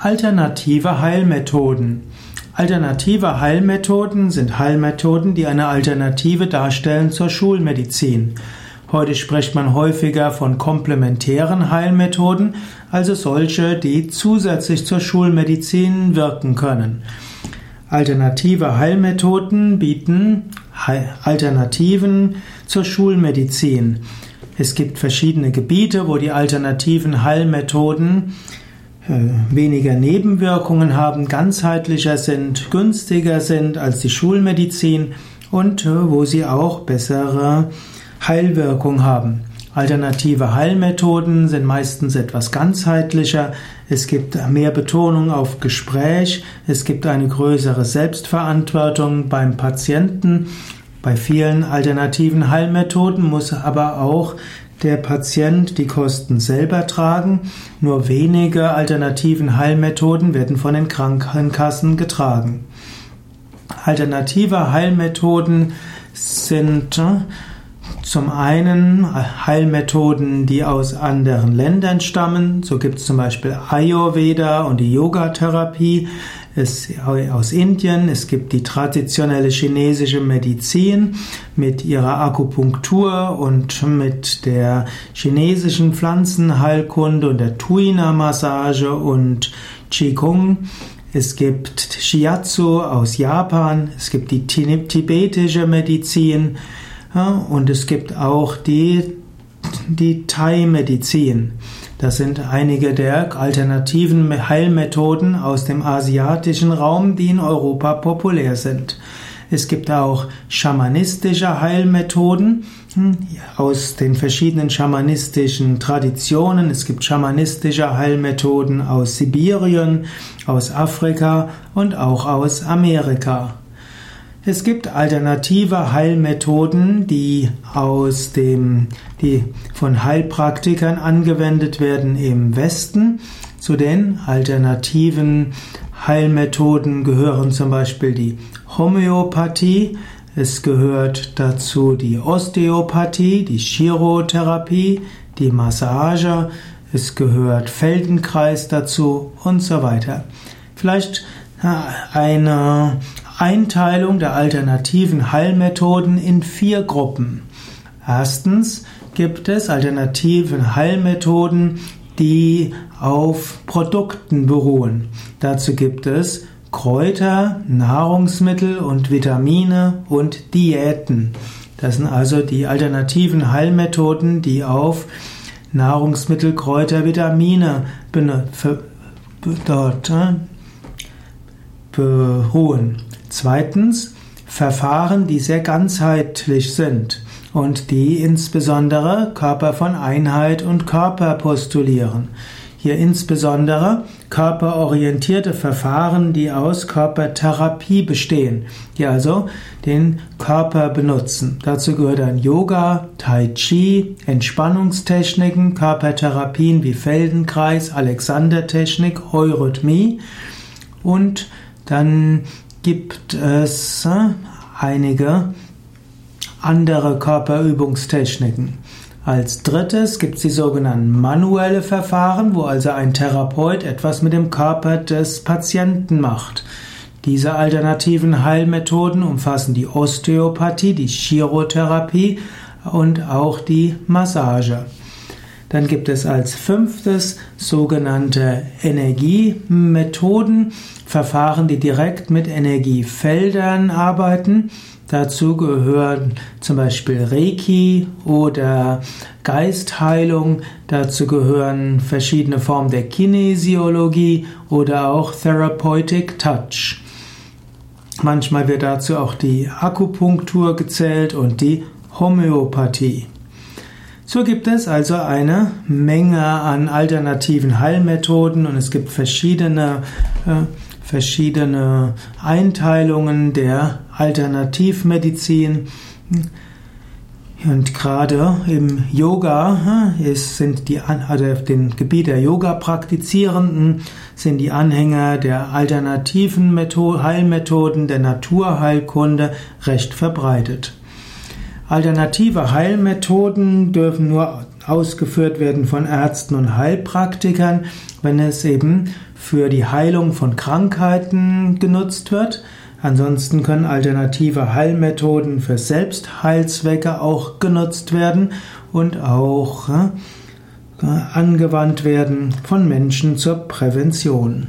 Alternative Heilmethoden. Alternative Heilmethoden sind Heilmethoden, die eine Alternative darstellen zur Schulmedizin. Heute spricht man häufiger von komplementären Heilmethoden, also solche, die zusätzlich zur Schulmedizin wirken können. Alternative Heilmethoden bieten Alternativen zur Schulmedizin. Es gibt verschiedene Gebiete, wo die alternativen Heilmethoden weniger Nebenwirkungen haben, ganzheitlicher sind, günstiger sind als die Schulmedizin und äh, wo sie auch bessere Heilwirkung haben. Alternative Heilmethoden sind meistens etwas ganzheitlicher. Es gibt mehr Betonung auf Gespräch. Es gibt eine größere Selbstverantwortung beim Patienten. Bei vielen alternativen Heilmethoden muss aber auch der Patient die Kosten selber tragen. Nur wenige alternativen Heilmethoden werden von den Krankenkassen getragen. Alternative Heilmethoden sind äh, zum einen Heilmethoden, die aus anderen Ländern stammen. So gibt es zum Beispiel Ayurveda und die Yoga-Therapie aus Indien. Es gibt die traditionelle chinesische Medizin mit ihrer Akupunktur und mit der chinesischen Pflanzenheilkunde und der Tuina-Massage und Qigong. Es gibt Shiatsu aus Japan, es gibt die tibetische Medizin und es gibt auch die, die Thai-Medizin. Das sind einige der alternativen Heilmethoden aus dem asiatischen Raum, die in Europa populär sind. Es gibt auch schamanistische Heilmethoden hm, aus den verschiedenen schamanistischen Traditionen. Es gibt schamanistische Heilmethoden aus Sibirien, aus Afrika und auch aus Amerika. Es gibt alternative Heilmethoden, die aus dem, die von Heilpraktikern angewendet werden im Westen. Zu den alternativen Heilmethoden gehören zum Beispiel die Homöopathie, es gehört dazu die Osteopathie, die Chirotherapie, die Massage, es gehört Feldenkreis dazu und so weiter. Vielleicht eine Einteilung der alternativen Heilmethoden in vier Gruppen. Erstens gibt es alternative Heilmethoden, die auf Produkten beruhen. Dazu gibt es Kräuter, Nahrungsmittel und Vitamine und Diäten. Das sind also die alternativen Heilmethoden, die auf Nahrungsmittel, Kräuter, Vitamine dort beruhen. Zweitens Verfahren, die sehr ganzheitlich sind und die insbesondere Körper von Einheit und Körper postulieren. Hier insbesondere körperorientierte Verfahren, die aus Körpertherapie bestehen, die also den Körper benutzen. Dazu gehört dann Yoga, Tai Chi, Entspannungstechniken, Körpertherapien wie Feldenkreis, Alexandertechnik, Eurythmie und dann gibt es äh, einige andere Körperübungstechniken. Als drittes gibt es die sogenannten manuelle Verfahren, wo also ein Therapeut etwas mit dem Körper des Patienten macht. Diese alternativen Heilmethoden umfassen die Osteopathie, die Chirotherapie und auch die Massage. Dann gibt es als fünftes sogenannte Energiemethoden, Verfahren, die direkt mit Energiefeldern arbeiten. Dazu gehören zum Beispiel Reiki oder Geistheilung. Dazu gehören verschiedene Formen der Kinesiologie oder auch Therapeutic Touch. Manchmal wird dazu auch die Akupunktur gezählt und die Homöopathie. So gibt es also eine Menge an alternativen Heilmethoden und es gibt verschiedene, äh, verschiedene Einteilungen der Alternativmedizin. Und gerade im Yoga äh, ist, sind die, also auf dem Gebiet der Yoga-Praktizierenden sind die Anhänger der alternativen Method Heilmethoden der Naturheilkunde recht verbreitet. Alternative Heilmethoden dürfen nur ausgeführt werden von Ärzten und Heilpraktikern, wenn es eben für die Heilung von Krankheiten genutzt wird. Ansonsten können alternative Heilmethoden für Selbstheilzwecke auch genutzt werden und auch äh, angewandt werden von Menschen zur Prävention.